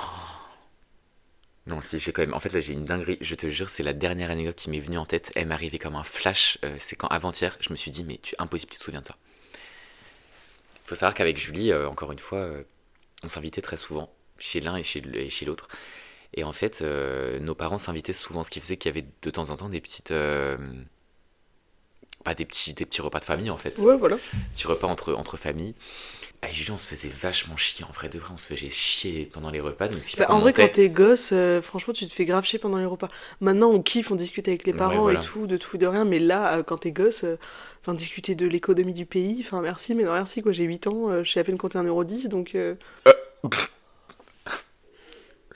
Non, si, j'ai quand même. En fait, là, j'ai une dinguerie. Je te jure, c'est la dernière anecdote qui m'est venue en tête. Elle m'est arrivée comme un flash. Euh, c'est quand avant-hier, je me suis dit, mais tu... impossible, tu te souviens de ça. faut savoir qu'avec Julie, euh, encore une fois, on s'invitait très souvent chez l'un et chez l'autre. Et en fait, nos parents s'invitaient souvent, ce qui faisait qu'il y avait de temps en temps des petites. Euh, Pas des petits, des petits repas de famille en fait Ouais, voilà. petit repas entre, entre familles. Avec Julie, on se faisait vachement chier. En vrai de vrai, on se faisait chier pendant les repas. Donc, si Bah, en vrai, quand t'es gosse, euh, franchement, tu te fais grave chier pendant les repas. Maintenant, on kiffe, on discute avec les Ouais, parents voilà. et tout, de tout de rien, mais là, euh, quand t'es gosse, euh, enfin, discuter de l'économie du pays, enfin, merci, mais non, merci, quoi, j'ai 8 ans, euh, je sais à peine compter 1,10€, donc...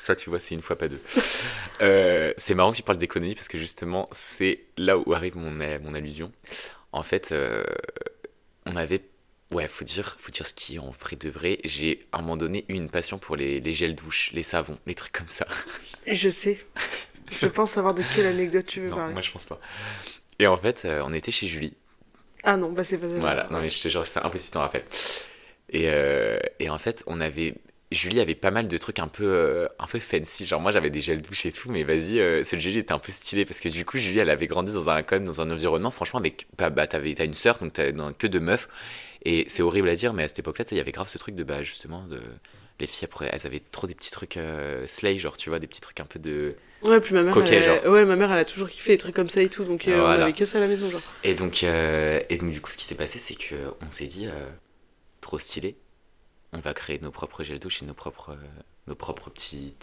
Ça, tu vois, c'est une fois pas deux. Euh, c'est marrant que tu parles d'économie parce que justement, c'est là où arrive mon, euh, mon allusion. En fait, euh, on avait. Ouais, faut dire, faut dire ce qui est en vrai de vrai. J'ai à un moment donné eu une passion pour les, les gels douche, les savons, les trucs comme ça. Je sais. Je pense savoir de quelle anecdote tu veux Non, parler. moi je pense pas. Et en fait, euh, on était chez Julie. Ah non, bah c'est pas ça. Voilà, non mais je te jure, c'est impossible, tu t'en rappelles. Et, euh, et en fait, on avait. Julie avait pas mal de trucs un peu, euh, un peu fancy. Genre, moi j'avais des gels douche et tout, mais vas-y, euh, ce Julie était un peu stylé parce que du coup, Julie elle avait grandi dans un, même, dans un environnement, franchement, avec. Bah, bah t'avais, t'as une sœur, donc t'as que de meufs. Et c'est horrible à dire, mais à cette époque-là, il y avait grave ce truc de, bah justement, de. Les filles après, elles avaient trop des petits trucs euh, slay, genre, tu vois, des petits trucs un peu de. Ouais, puis ma mère, Coquet, elle a- ouais, ma mère, elle a toujours kiffé les trucs comme ça et tout, donc euh, on Voilà. avait que ça à la maison, genre. Et donc, euh, et donc, du coup, ce qui s'est passé, c'est que on s'est dit, trop stylé, on va créer nos propres gels douche et nos propres, euh, nos propres petits.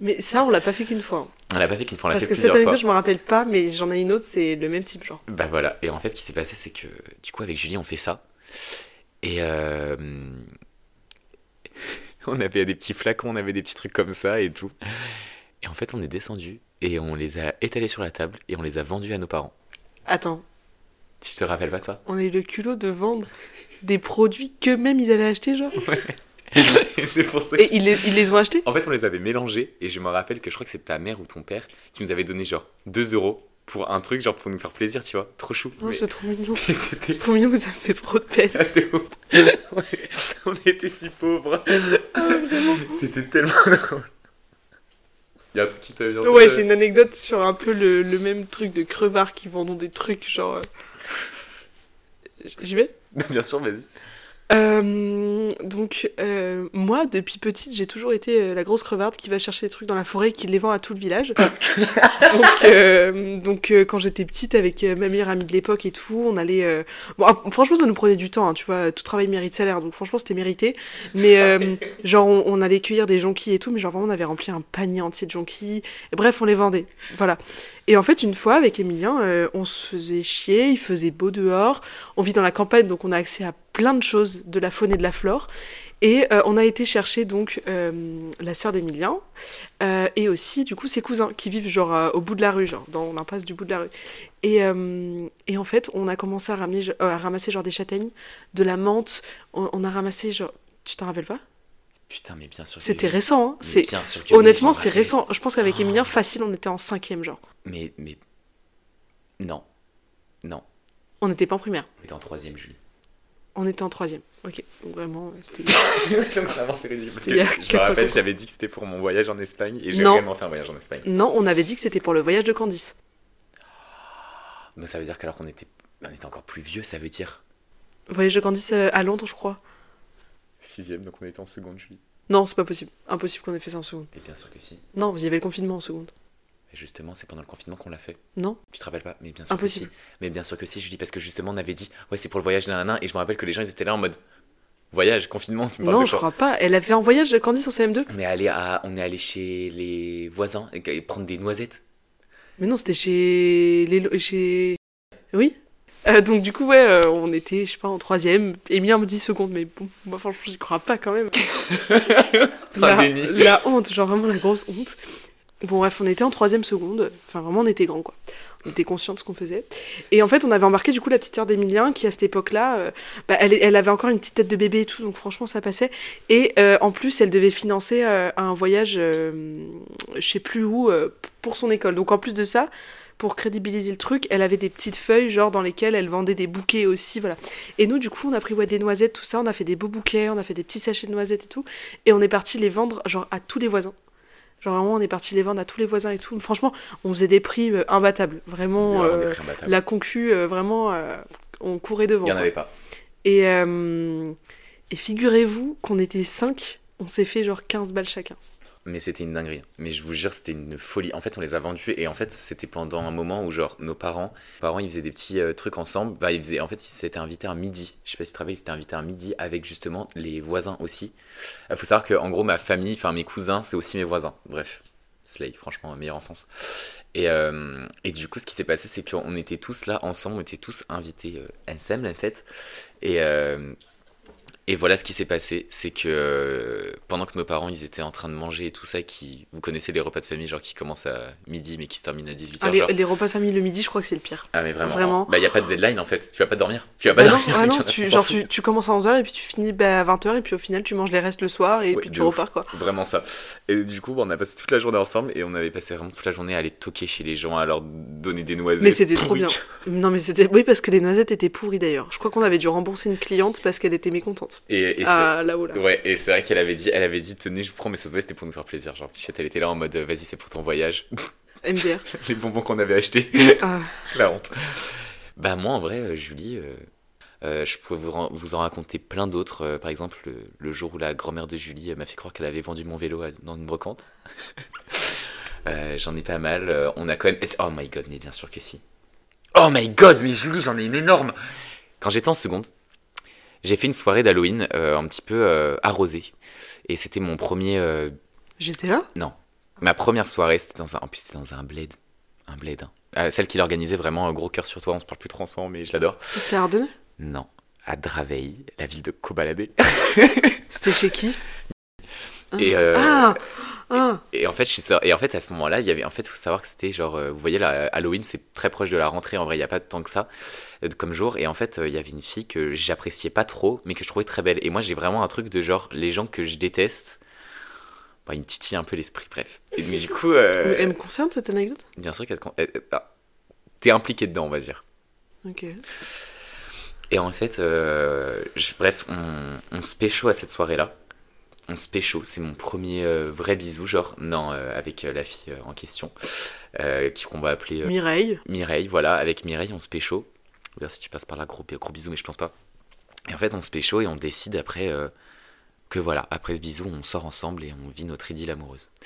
Mais ça, on l'a pas fait qu'une fois. On l'a pas fait qu'une fois, on l'a Parce fait que cette plusieurs fois. anecdote, je me rappelle pas, mais j'en ai une autre, c'est le même type, genre. Bah voilà. Et en fait, ce qui s'est passé, c'est que du coup, avec Julie, on fait ça. Et euh, on avait des petits flacons, on avait des petits trucs comme ça et tout. Et en fait, on est descendu et on les a étalés sur la table et on les a vendus à nos parents. Attends, Tu te rappelles pas de ça? On a eu le culot de vendre des produits qu'eux-mêmes ils avaient achetés, genre. Et c'est pour ça. Et ils les, ils les ont achetés? En fait, on les avait mélangés et je me rappelle que je crois que c'est ta mère ou ton père qui nous avait donné genre 2 euros pour un truc, genre pour nous faire plaisir, tu vois. Trop chou. Oh, Mais- c'est trop mignon. C'est trop mignon, vous avez fait trop de peine. ouf. on était si pauvres. C'était tellement drôle. Il y a un truc qui t'a Ouais, j'ai une anecdote sur un peu le, le même truc de crevards qui vendent des trucs genre. J'y vais euh, Bien sûr, vas-y. Euh, donc, euh, moi, depuis petite, j'ai toujours été euh, la grosse crevarde qui va chercher des trucs dans la forêt et qui les vend à tout le village. donc, donc quand j'étais petite, avec ma meilleure amie de l'époque et tout, on allait. Bon, ah, franchement, ça nous prenait du temps, hein, tu vois, tout travail mérite salaire, donc franchement, c'était mérité. Mais genre, on, on allait cueillir des jonquilles et tout, mais genre, vraiment, on avait rempli un panier entier de jonquilles. Et bref, on les vendait. Voilà. Et en fait, une fois, avec Emilien, euh, on se faisait chier, il faisait beau dehors. On vit dans la campagne, donc on a accès à plein de choses de la faune et de la flore. Et euh, on a été chercher donc euh, la sœur d'Emilien et aussi du coup ses cousins qui vivent genre au bout de la rue, genre dans l'impasse du bout de la rue. Et, et en fait, on a commencé à, ramener, à ramasser genre des châtaignes, de la menthe. On, on a ramassé genre, tu t'en rappelles pas? Putain, mais bien sûr. que C'était récent. Hein c'est bien sûr que oui, honnêtement c'est récent. Je pense qu'avec Oh. Emilien, facile, on était en cinquième genre. Mais, mais. Non. Non. On n'était pas en primaire. On était en troisième, Julie. On était en troisième. Ok, donc vraiment, euh, c'était. Vraiment, c'est ridicule. Je me 400 rappelle, j'avais dit que c'était pour mon voyage en Espagne et j'ai vraiment fait un voyage en Espagne. Non, on avait dit que c'était pour le voyage de Candice. Mais ça veut dire qu'alors qu'on était, on était encore plus vieux, ça veut dire Voyage de Candice euh, à Londres, je crois. Sixième, donc on était en seconde, Julie. Non, c'est pas possible. Impossible qu'on ait fait ça en seconde. Et bien sûr que si. Non, il y avait le confinement en seconde. Et justement, c'est pendant le confinement qu'on l'a fait. Non Tu te rappelles pas? Mais bien sûr Impossible. que si. Mais bien sûr que si, Julie, parce que justement, on avait dit, ouais, c'est pour le voyage d'un à un, et je me rappelle que les gens, ils étaient là en mode, voyage, confinement, tu me parles Non, de je quoi crois pas. Elle a fait un voyage de Candice en CM2 On est allé à, on est allé chez les voisins et, et prendre des noisettes. Mais non, c'était chez les. lo- Chez. Oui? Euh, donc du coup, ouais, euh, on était, je sais pas, en troisième. Emilien me dit seconde, mais bon, moi franchement, j'y crois pas quand même. la, honte, genre vraiment la grosse honte. Bon bref, on était en troisième seconde. Enfin vraiment, on était grands quoi. On était conscients de ce qu'on faisait. Et en fait, on avait embarqué du coup la petite sœur d'Emilien qui à cette époque-là, euh, bah, elle, elle avait encore une petite tête de bébé et tout, donc franchement ça passait. Et en plus, elle devait financer un voyage, je sais plus où, pour son école. Donc en plus de ça, pour crédibiliser le truc, elle avait des petites feuilles genre dans lesquelles elle vendait des bouquets aussi, voilà. Et nous, du coup, on a pris ouais, des noisettes, tout ça, on a fait des beaux bouquets, on a fait des petits sachets de noisettes et tout, et on est parti les vendre genre à tous les voisins. Genre vraiment, on est parti les vendre à tous les voisins et tout. Franchement, on faisait des prix euh, imbattables. Vraiment, euh, imbattables. la concu, euh, vraiment, euh, on courait devant. Il y en quoi. avait pas. Et, et figurez-vous qu'on était 5, on s'est fait genre 15 balles chacun. Mais c'était une dinguerie. Mais je vous jure, c'était une folie. En fait, on les a vendus et en fait, c'était pendant un moment où, genre, nos parents, nos parents, ils faisaient des petits euh, trucs ensemble. Bah, ils faisaient, en fait, ils s'étaient invités un midi. Je sais pas si tu te rappelles, ils s'étaient invités un midi avec justement les voisins aussi. Il faut savoir que, en gros, ma famille, enfin, mes cousins, c'est aussi mes voisins. Bref, Slay, franchement, meilleure enfance. Et, euh, et du coup, ce qui s'est passé, c'est qu'on était tous là ensemble, on était tous invités euh, ensemble, en fait. Et, et voilà ce qui s'est passé, c'est que euh, pendant que nos parents ils étaient en train de manger et tout ça, qui vous connaissez les repas de famille genre qui commencent à midi mais qui se terminent à 18h Ah, les, repas de famille le midi, je crois que c'est le pire. Ah mais vraiment. Vraiment. Bah y a pas de deadline en fait, tu vas pas dormir. Tu vas pas Bah non, dormir. ah non, on tu, genre tu, tu commences à 11h et puis tu finis bah, à 20h et puis au final tu manges les restes le soir et Ouais, puis tu ouf. repars quoi. Vraiment ça. Et du coup, on a passé toute la journée ensemble et on avait passé vraiment toute la journée à aller toquer chez les gens, à leur donner des noisettes. Mais c'était trop bien. Non mais c'était... Oui parce que les noisettes étaient pourries d'ailleurs. Je crois qu'on avait dû rembourser une cliente parce qu'elle était mécontente. Et, et Ah là-haut là. Ouais, et c'est vrai qu'elle avait dit, elle avait dit, tenez, je vous prends, mais ça se voyait, c'était pour nous faire plaisir. Genre, Pichette, elle était là en mode, euh, vas-y, c'est pour ton voyage. MDR. les bonbons qu'on avait achetés. Ah, La honte. Bah moi en vrai, euh, Julie, euh, euh, je pourrais vous, vous en raconter plein d'autres. Euh, par exemple, le, le jour où la grand-mère de Julie m'a fait croire qu'elle avait vendu mon vélo à- dans une brocante. J'en ai pas mal. On a quand même... Oh my god, mais bien sûr que si. Oh my god, mais Julie, j'en ai une énorme. Quand j'étais en seconde, j'ai fait une soirée d'Halloween euh, un petit peu euh, arrosée. Et c'était mon premier... euh, J'étais là? Ma première soirée, c'était dans un... En plus, c'était dans un bled. Un bled. hein. Euh, celle qui l'organisait vraiment, un gros cœur sur toi. On se parle plus trop en ce moment, mais je l'adore. C'était à Ardennais Non, à Draveil, la ville de Cobaladé. C'était chez qui? Ah. Et, euh, Ah Ah Et en fait, je suis et en fait, à ce moment-là, il y avait, en fait, faut savoir que c'était genre, euh, vous voyez, là, Halloween, c'est très proche de la rentrée. En vrai, il n'y a pas tant que ça euh, comme jour. Et en fait, euh, il y avait une fille que j'appréciais pas trop, mais que je trouvais très belle. Et moi, j'ai vraiment un truc de genre, les gens que je déteste. Bah, il me titille un peu l'esprit, bref. Et mais du coup, euh, Elle me concerne cette anecdote? Bien sûr qu'elle te con- euh, euh, ah, t'es impliqué dedans, on va dire. Ok. Et en fait, euh, je- bref, on, on se pécho à cette soirée-là. On se pécho. C'est mon premier euh, vrai bisou, genre, non, euh, avec euh, la fille euh, en question, euh, qui- qu'on va appeler euh, Mireille. Mireille. Voilà, avec Mireille, on se pécho. D'ailleurs, si tu passes par là, gros, gros bisous, mais je pense pas. Et en fait, on se pécho et on décide après euh, que voilà, après ce bisou, on sort ensemble et on vit notre idylle amoureuse.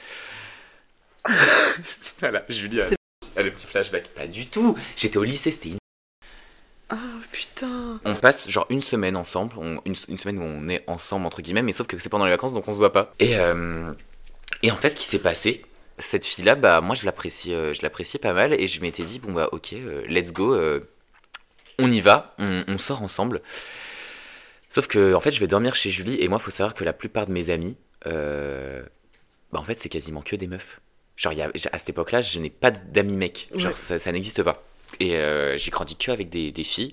voilà, Julie a, le petit flashback. Pas du tout J'étais au lycée, c'était. On passe genre une semaine ensemble, on- une, une semaine où on est ensemble entre guillemets, mais sauf que c'est pendant les vacances donc on se voit pas. Et, euh, et en fait, ce qui s'est passé, cette fille-là, bah moi je l'apprécie, euh, je l'appréciais pas mal et je m'étais dit bon bah ok, euh, let's go, euh, on y va, on, on sort ensemble. Sauf que en fait, je vais dormir chez Julie et moi, faut savoir que la plupart de mes amis, bah en fait, c'est quasiment que des meufs. Genre, y a- à cette époque-là, je n'ai pas d'amis mecs. Genre, Ouais. ça, ça n'existe pas. Et j'ai grandi que avec des, des filles.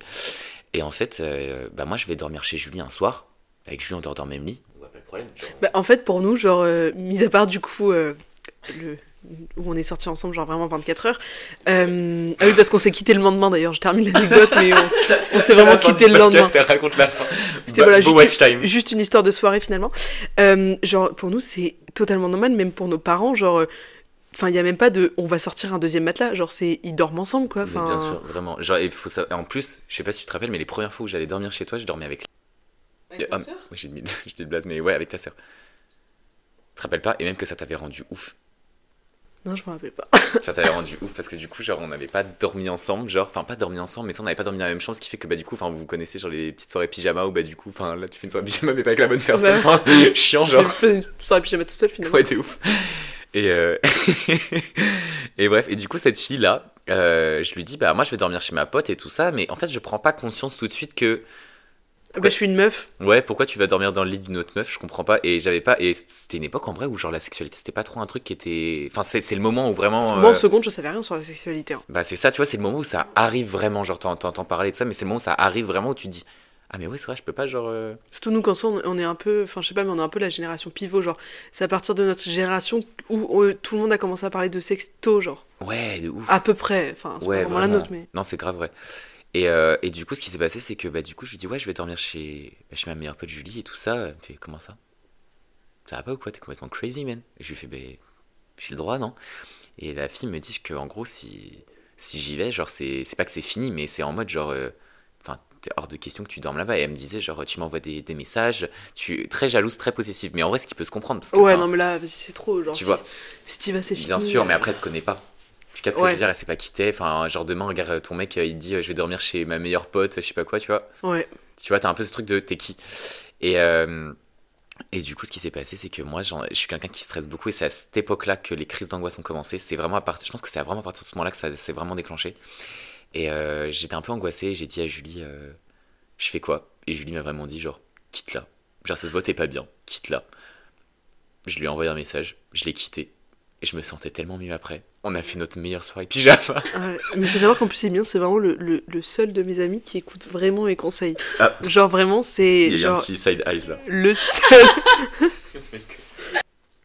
Et en fait, euh, bah moi, je vais dormir chez Julie un soir. Avec Julie, on dort dans le même lit. On voit pas le problème. genre. Bah, en fait, pour nous, genre, euh, mis à part du coup, euh, le... où on est sortis ensemble, genre vraiment 24 heures. euh, Ah oui, parce qu'on s'est quitté le lendemain d'ailleurs, je termine l'anecdote, mais on, on s'est vraiment quitté le lendemain. elle raconte la fin. C'était voilà, beau juste, watch time. juste une histoire de soirée finalement. Euh, genre, pour nous, c'est totalement normal, même pour nos parents, genre. Euh, Enfin, il y a même pas de on va sortir un deuxième matelas, genre c'est ils dorment ensemble quoi. Enfin, bien sûr, vraiment. Genre, il faut ça... En plus, je sais pas si tu te rappelles, mais les premières fois où j'allais dormir chez toi, je dormais avec. Ah, Oui, j'ai dit, j'ai dit le blaze, mais ouais, avec ta sœur. Tu te rappelles pas? Et même que ça t'avait rendu ouf. Non, je me rappelle pas. Ça t'avait rendu ouf parce que du coup, genre, on n'avait pas dormi ensemble, genre, enfin, pas dormi ensemble, mais on n'avait pas dormi dans la même chambre, ce qui fait que, bah, du coup, enfin, vous connaissez, genre, les petites soirées pyjama où, bah, du coup, enfin, là, tu fais une soirée pyjama, mais pas avec la bonne personne, Ouais. enfin, chiant, genre. fait une soirée pyjama tout seul finalement. Ouais, t'es ouf. Et, euh, et bref, et du coup, cette fille-là, euh, je lui dis, bah, moi, je vais dormir chez ma pote et tout ça, mais en fait, je prends pas conscience tout de suite que, Bah, je suis une meuf. ouais, pourquoi tu vas dormir dans le lit d'une autre meuf, je comprends pas. Et j'avais pas, et c'était une époque en vrai où, genre, la sexualité, c'était pas trop un truc qui était. Enfin, c'est le moment où vraiment. Moi en euh, seconde, je savais rien sur la sexualité. hein. Bah, c'est ça, tu vois, c'est le moment où ça arrive vraiment, genre, t'en- t'entends parler de ça, mais c'est le moment où ça arrive vraiment où tu te dis, ah, mais ouais, c'est vrai, je peux pas, genre. euh, Surtout nous, quand on on est un peu, enfin je sais pas, mais on est un peu la génération pivot, genre c'est à partir de notre génération où euh, tout le monde a commencé à parler de sexto, genre Ouais, de ouf. à peu près, enfin c'est Ouais, pas vraiment la nôtre, mais Non, c'est grave vrai. Et, euh, et du coup, ce qui s'est passé, c'est que bah, du coup, je lui dis, ouais, je vais dormir chez, bah, chez ma meilleure pote Julie et tout ça. Elle me fait, comment ça? Ça va pas ou quoi? T'es complètement crazy, man. Et je lui fais, bah, j'ai le droit, non? Et la fille me dit que, en gros, si, si j'y vais, genre, c'est c'est pas que c'est fini, mais c'est en mode, genre, euh, t'es hors de question que tu dormes là-bas. Et elle me disait, genre, tu m'envoies des, des messages, tu très jalouse, très possessive. Mais en vrai, ce qui peut se comprendre, parce que, ouais non mais là c'est trop, genre tu si, vois. si t'y vas c'est fini. Bien sûr, mais après, elle te connaît pas. Tu captes ce que je veux dire, elle sait pas qui t'es. Enfin, genre demain, regarde ton mec, euh, il te dit euh, je vais dormir chez ma meilleure pote, je sais pas quoi, tu vois. Ouais. Tu vois, t'as un peu ce truc de t'es qui. Et, euh, et du coup, ce qui s'est passé, c'est que moi, je suis quelqu'un qui stresse beaucoup et c'est à cette époque-là que les crises d'angoisse ont commencé. C'est vraiment à partir, je pense que c'est vraiment à partir de ce moment-là que ça s'est vraiment déclenché. Et euh, j'étais un peu angoissé, j'ai dit à Julie, euh, je fais quoi? Et Julie m'a vraiment dit, genre, quitte-la. Genre, ça se voit, t'es pas bien, quitte-la. Je lui ai envoyé un message, je l'ai quitté. Et je me sentais tellement mieux après. On a fait notre meilleure soirée pyjama. Ouais. Mais faut savoir qu'en plus c'est bien, c'est vraiment le, le, le seul de mes amis qui écoute vraiment mes conseils. Ah. Genre vraiment c'est Il y a un petit side eyes là. le seul.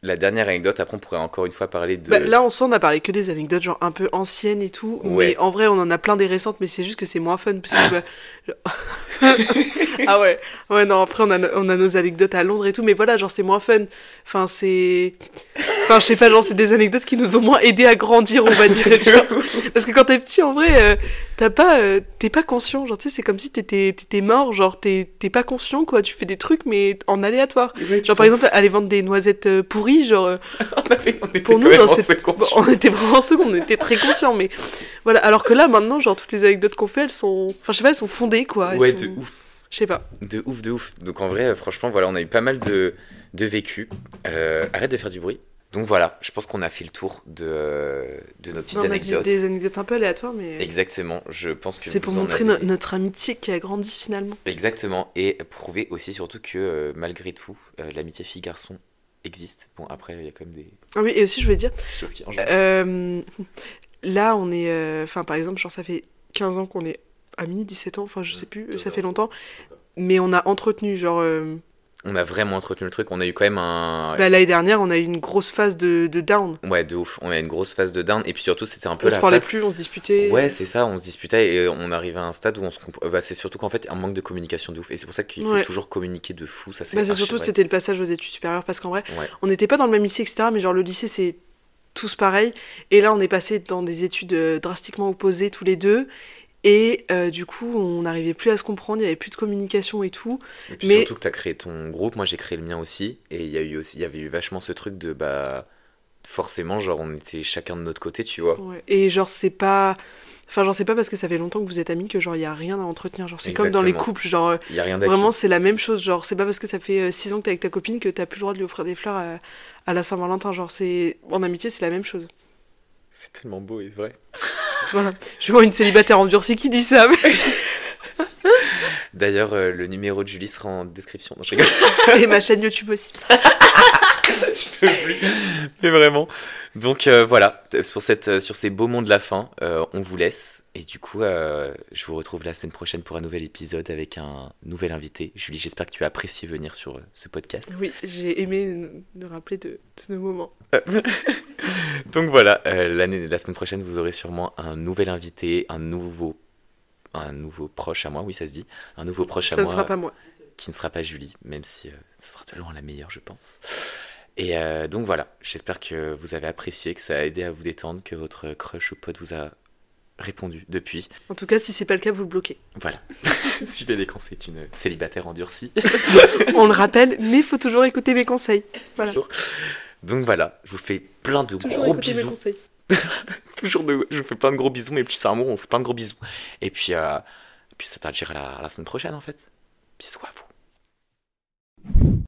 La dernière anecdote, après on pourrait encore une fois parler de. Bah, là on a parlé que des anecdotes genre un peu anciennes et tout, Ouais. mais en vrai on en a plein des récentes, mais c'est juste que c'est moins fun parce que bah, ah ouais, ouais non après on a, on a nos anecdotes à Londres et tout, mais voilà genre c'est moins fun. Enfin c'est, enfin je sais pas genre c'est des anecdotes qui nous ont moins aidé à grandir on va dire. genre. Parce que quand t'es petit en vrai euh, t'as pas, euh, t'es pas conscient genre tu sais c'est comme si t'étais t'étais mort genre t'es t'es pas conscient quoi, tu fais des trucs mais en aléatoire. Genre par exemple aller vendre des noisettes euh, pourries genre. euh, on, avait- on était pour nous, genre, c'est- on était vraiment en seconde, on était très conscients, mais voilà. Alors que là, maintenant, genre, toutes les anecdotes qu'on fait, elles sont, enfin, je sais pas, elles sont fondées, quoi. Elles Ouais, sont- de ouf. Je sais pas. De ouf, de ouf. Donc en vrai, franchement, voilà, on a eu pas mal de, de vécu. Euh, arrête de faire du bruit. Donc voilà, je pense qu'on a fait le tour de, euh, de nos petites Non, anecdotes. des anecdotes un peu aléatoires, mais Exactement, je pense que c'est pour montrer avez- notre amitié qui a grandi finalement. Exactement, et prouver aussi surtout que euh, malgré tout, euh, l'amitié fille-garçon existe. Bon, après, il y a quand même des Ah oui, et aussi, je voulais dire, choses qui euh, là, on est, euh, enfin, par exemple, genre, ça fait 15 ans qu'on est amis, 17 ans, enfin, je sais plus, ça fait longtemps, mais on a entretenu, genre, euh, On a vraiment entretenu le truc. On a eu quand même un. Bah, l'année dernière, on a eu une grosse phase de, de down. Ouais, de ouf. On a eu une grosse phase de down. Et puis surtout, c'était un peu On la se parlait phase. plus, on se disputait. Ouais, c'est ça, on se disputait et on arrivait à un stade où on se comp- bah, c'est surtout qu'en fait, un manque de communication de ouf. Et c'est pour ça qu'il faut Ouais. toujours communiquer de fou. Ça, c'est Bah, surtout, c'était le passage aux études supérieures parce qu'en vrai, Ouais. on n'était pas dans le même lycée, etc. Mais genre, le lycée, c'est tous pareil. Et là, on est passé dans des études euh, drastiquement opposées tous les deux. Et euh, du coup, on n'arrivait plus à se comprendre, il n'y avait plus de communication et tout. Et puis Mais- surtout que tu as créé ton groupe, moi j'ai créé le mien aussi. Et il y, a eu aussi, y avait eu vachement ce truc de bah. Forcément, genre on était chacun de notre côté, tu vois. Ouais. Et genre, c'est pas. Enfin, genre, c'est pas parce que ça fait longtemps que vous êtes amis que genre, il y a rien à entretenir. Genre, c'est comme dans les couples. Genre, euh, Il y a rien vraiment, c'est la même chose. Genre, c'est pas parce que ça fait 6 ans que t'es avec ta copine que t'as plus le droit de lui offrir des fleurs à, à la Saint-Valentin. Genre, c'est. En amitié, c'est la même chose. C'est tellement beau et vrai. Voilà. Je vois une célibataire endurcie qui dit ça. mais- D'ailleurs, euh, le numéro de Julie sera en description. Non, je rigole. Et ma chaîne YouTube aussi. je peux plus. Mais vraiment. Donc euh, voilà, pour cette, euh, sur ces beaux mots de la fin, euh, on vous laisse. Et du coup, je vous retrouve la semaine prochaine pour un nouvel épisode avec un nouvel invité. Julie, j'espère que tu as apprécié venir sur ce podcast. Oui, j'ai aimé nous- rappeler de, de ce moment. Donc voilà, euh, l'année, la semaine prochaine, vous aurez sûrement un nouvel invité, un nouveau, un nouveau proche à moi, oui ça se dit, un nouveau proche à Ça ne moi sera pas moi. qui ne sera pas Julie, même si euh, ce sera tellement la meilleure, je pense. Et euh, donc voilà, j'espère que vous avez apprécié, que ça a aidé à vous détendre, que votre crush ou pote vous a répondu depuis. En tout cas, si c'est pas le cas, vous le bloquez. Voilà. Suivez les conseils d'une célibataire endurcie. On le rappelle, mais il faut toujours écouter mes conseils. Voilà. Toujours. Donc voilà, je vous fais plein de Toujours gros bisous. Toujours de, je vous fais plein de gros bisous, mes petits amours, on vous fait plein de gros bisous. Et puis, euh, puis ça t'a à à la semaine prochaine en fait. Bisous à vous.